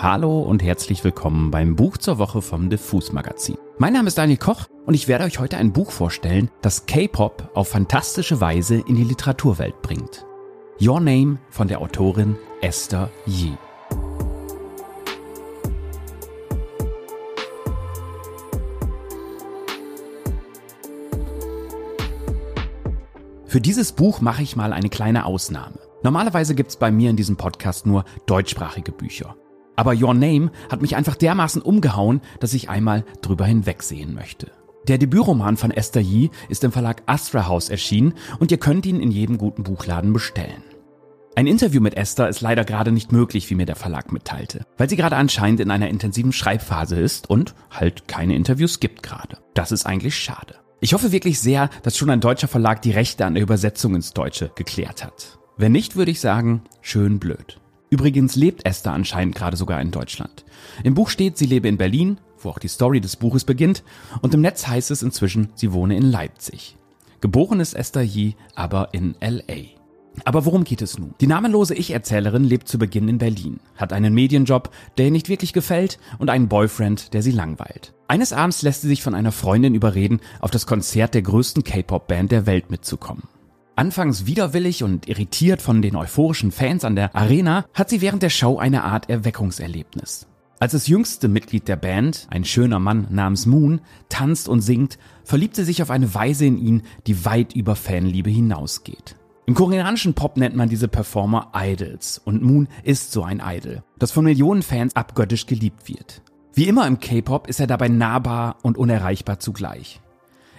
Hallo und herzlich willkommen beim Buch zur Woche vom Diffus Magazin. Mein Name ist Daniel Koch und ich werde euch heute ein Buch vorstellen, das K-Pop auf fantastische Weise in die Literaturwelt bringt. Your Name von der Autorin Esther Yi. Für dieses Buch mache ich mal eine kleine Ausnahme. Normalerweise gibt's bei mir in diesem Podcast nur deutschsprachige Bücher. Aber Your Name hat mich einfach dermaßen umgehauen, dass ich einmal drüber hinwegsehen möchte. Der Debütroman von Esther Yi ist im Verlag Astra House erschienen und ihr könnt ihn in jedem guten Buchladen bestellen. Ein Interview mit Esther ist leider gerade nicht möglich, wie mir der Verlag mitteilte, weil sie gerade anscheinend in einer intensiven Schreibphase ist und halt keine Interviews gibt gerade. Das ist eigentlich schade. Ich hoffe wirklich sehr, dass schon ein deutscher Verlag die Rechte an der Übersetzung ins Deutsche geklärt hat. Wenn nicht, würde ich sagen, schön blöd. Übrigens lebt Esther anscheinend gerade sogar in Deutschland. Im Buch steht, sie lebe in Berlin, wo auch die Story des Buches beginnt, und im Netz heißt es inzwischen, sie wohne in Leipzig. Geboren ist Esther Yi aber in LA. Aber worum geht es nun? Die namenlose Ich-Erzählerin lebt zu Beginn in Berlin, hat einen Medienjob, der ihr nicht wirklich gefällt und einen Boyfriend, der sie langweilt. Eines Abends lässt sie sich von einer Freundin überreden, auf das Konzert der größten K-Pop-Band der Welt mitzukommen. Anfangs widerwillig und irritiert von den euphorischen Fans an der Arena, hat sie während der Show eine Art Erweckungserlebnis. Als das jüngste Mitglied der Band, ein schöner Mann namens Moon, tanzt und singt, verliebt sie sich auf eine Weise in ihn, die weit über Fanliebe hinausgeht. Im koreanischen Pop nennt man diese Performer Idols und Moon ist so ein Idol, das von Millionen Fans abgöttisch geliebt wird. Wie immer im K-Pop ist er dabei nahbar und unerreichbar zugleich.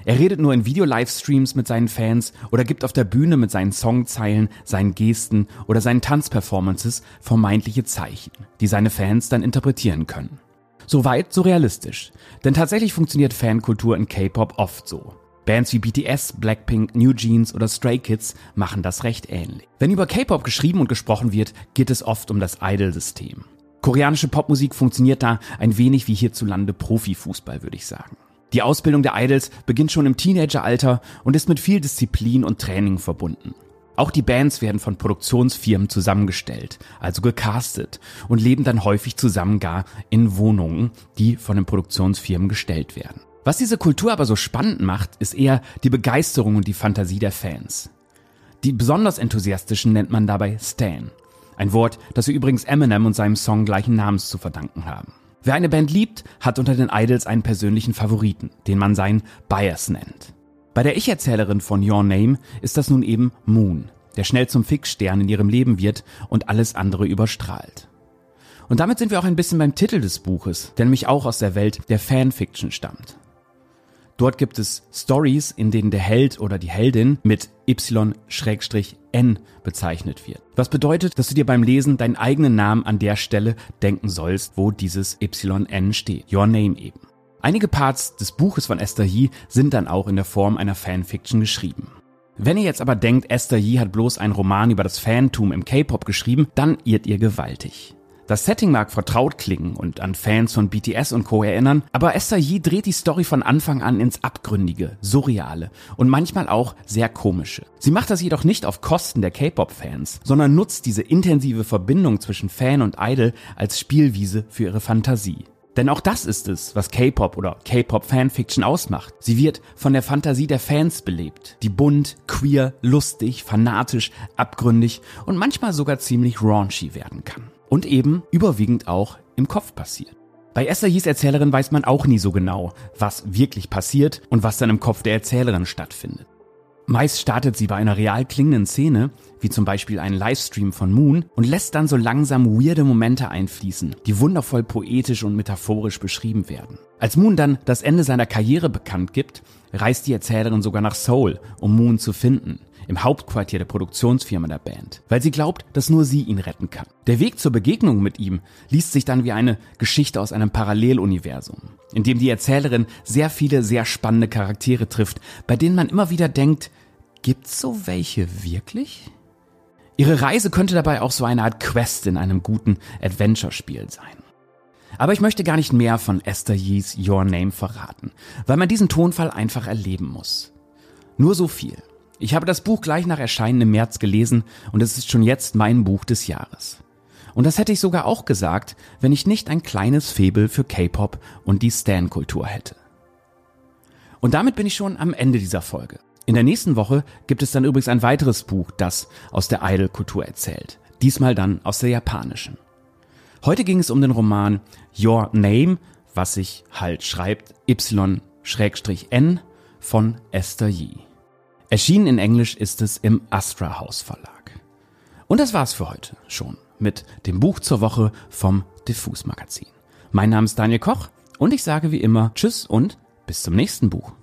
Er redet nur in Video-Livestreams mit seinen Fans oder gibt auf der Bühne mit seinen Songzeilen, seinen Gesten oder seinen Tanzperformances vermeintliche Zeichen, die seine Fans dann interpretieren können. Soweit so realistisch. Denn tatsächlich funktioniert Fankultur in K-Pop oft so. Bands wie BTS, Blackpink, New Jeans oder Stray Kids machen das recht ähnlich. Wenn über K-Pop geschrieben und gesprochen wird, geht es oft um das Idol-System. Koreanische Popmusik funktioniert da ein wenig wie hierzulande Profifußball, würde ich sagen. Die Ausbildung der Idols beginnt schon im Teenageralter und ist mit viel Disziplin und Training verbunden. Auch die Bands werden von Produktionsfirmen zusammengestellt, also gecastet und leben dann häufig zusammen gar in Wohnungen, die von den Produktionsfirmen gestellt werden. Was diese Kultur aber so spannend macht, ist eher die Begeisterung und die Fantasie der Fans. Die besonders enthusiastischen nennt man dabei Stan. Ein Wort, das wir übrigens Eminem und seinem Song gleichen Namens zu verdanken haben. Wer eine Band liebt, hat unter den Idols einen persönlichen Favoriten, den man seinen Bias nennt. Bei der Ich-Erzählerin von Your Name ist das nun eben Moon, der schnell zum Fixstern in ihrem Leben wird und alles andere überstrahlt. Und damit sind wir auch ein bisschen beim Titel des Buches, der nämlich auch aus der Welt der Fanfiction stammt. Dort gibt es Stories, in denen der Held oder die Heldin mit Y-N bezeichnet wird. Was bedeutet, dass du dir beim Lesen deinen eigenen Namen an der Stelle denken sollst, wo dieses YN steht. Your Name eben. Einige Parts des Buches von Esther Yi sind dann auch in der Form einer Fanfiction geschrieben. Wenn ihr jetzt aber denkt, Esther Yi hat bloß einen Roman über das Fantum im K-Pop geschrieben, dann irrt ihr gewaltig. Das Setting mag vertraut klingen und an Fans von BTS und Co. erinnern, aber Esther Yi dreht die Story von Anfang an ins Abgründige, Surreale und manchmal auch sehr komische. Sie macht das jedoch nicht auf Kosten der K-Pop-Fans, sondern nutzt diese intensive Verbindung zwischen Fan und Idol als Spielwiese für ihre Fantasie. Denn auch das ist es, was K-Pop oder K-Pop-Fanfiction ausmacht. Sie wird von der Fantasie der Fans belebt, die bunt, queer, lustig, fanatisch, abgründig und manchmal sogar ziemlich raunchy werden kann und eben überwiegend auch im Kopf passiert. Bei Hies Erzählerin weiß man auch nie so genau, was wirklich passiert und was dann im Kopf der Erzählerin stattfindet. Meist startet sie bei einer real klingenden Szene, wie zum Beispiel einen Livestream von Moon, und lässt dann so langsam weirde Momente einfließen, die wundervoll poetisch und metaphorisch beschrieben werden. Als Moon dann das Ende seiner Karriere bekannt gibt, reist die Erzählerin sogar nach Seoul, um Moon zu finden im Hauptquartier der Produktionsfirma der Band, weil sie glaubt, dass nur sie ihn retten kann. Der Weg zur Begegnung mit ihm liest sich dann wie eine Geschichte aus einem Paralleluniversum, in dem die Erzählerin sehr viele sehr spannende Charaktere trifft, bei denen man immer wieder denkt, gibt's so welche wirklich? Ihre Reise könnte dabei auch so eine Art Quest in einem guten Adventure-Spiel sein. Aber ich möchte gar nicht mehr von Esther Yees Your Name verraten, weil man diesen Tonfall einfach erleben muss. Nur so viel. Ich habe das Buch gleich nach Erscheinen im März gelesen und es ist schon jetzt mein Buch des Jahres. Und das hätte ich sogar auch gesagt, wenn ich nicht ein kleines Febel für K-Pop und die Stan-Kultur hätte. Und damit bin ich schon am Ende dieser Folge. In der nächsten Woche gibt es dann übrigens ein weiteres Buch, das aus der Idol-Kultur erzählt. Diesmal dann aus der japanischen. Heute ging es um den Roman Your Name, was sich halt schreibt Y-N von Esther Yee. Erschienen in Englisch ist es im Astra House Verlag. Und das war's für heute schon mit dem Buch zur Woche vom Diffus Magazin. Mein Name ist Daniel Koch und ich sage wie immer Tschüss und bis zum nächsten Buch.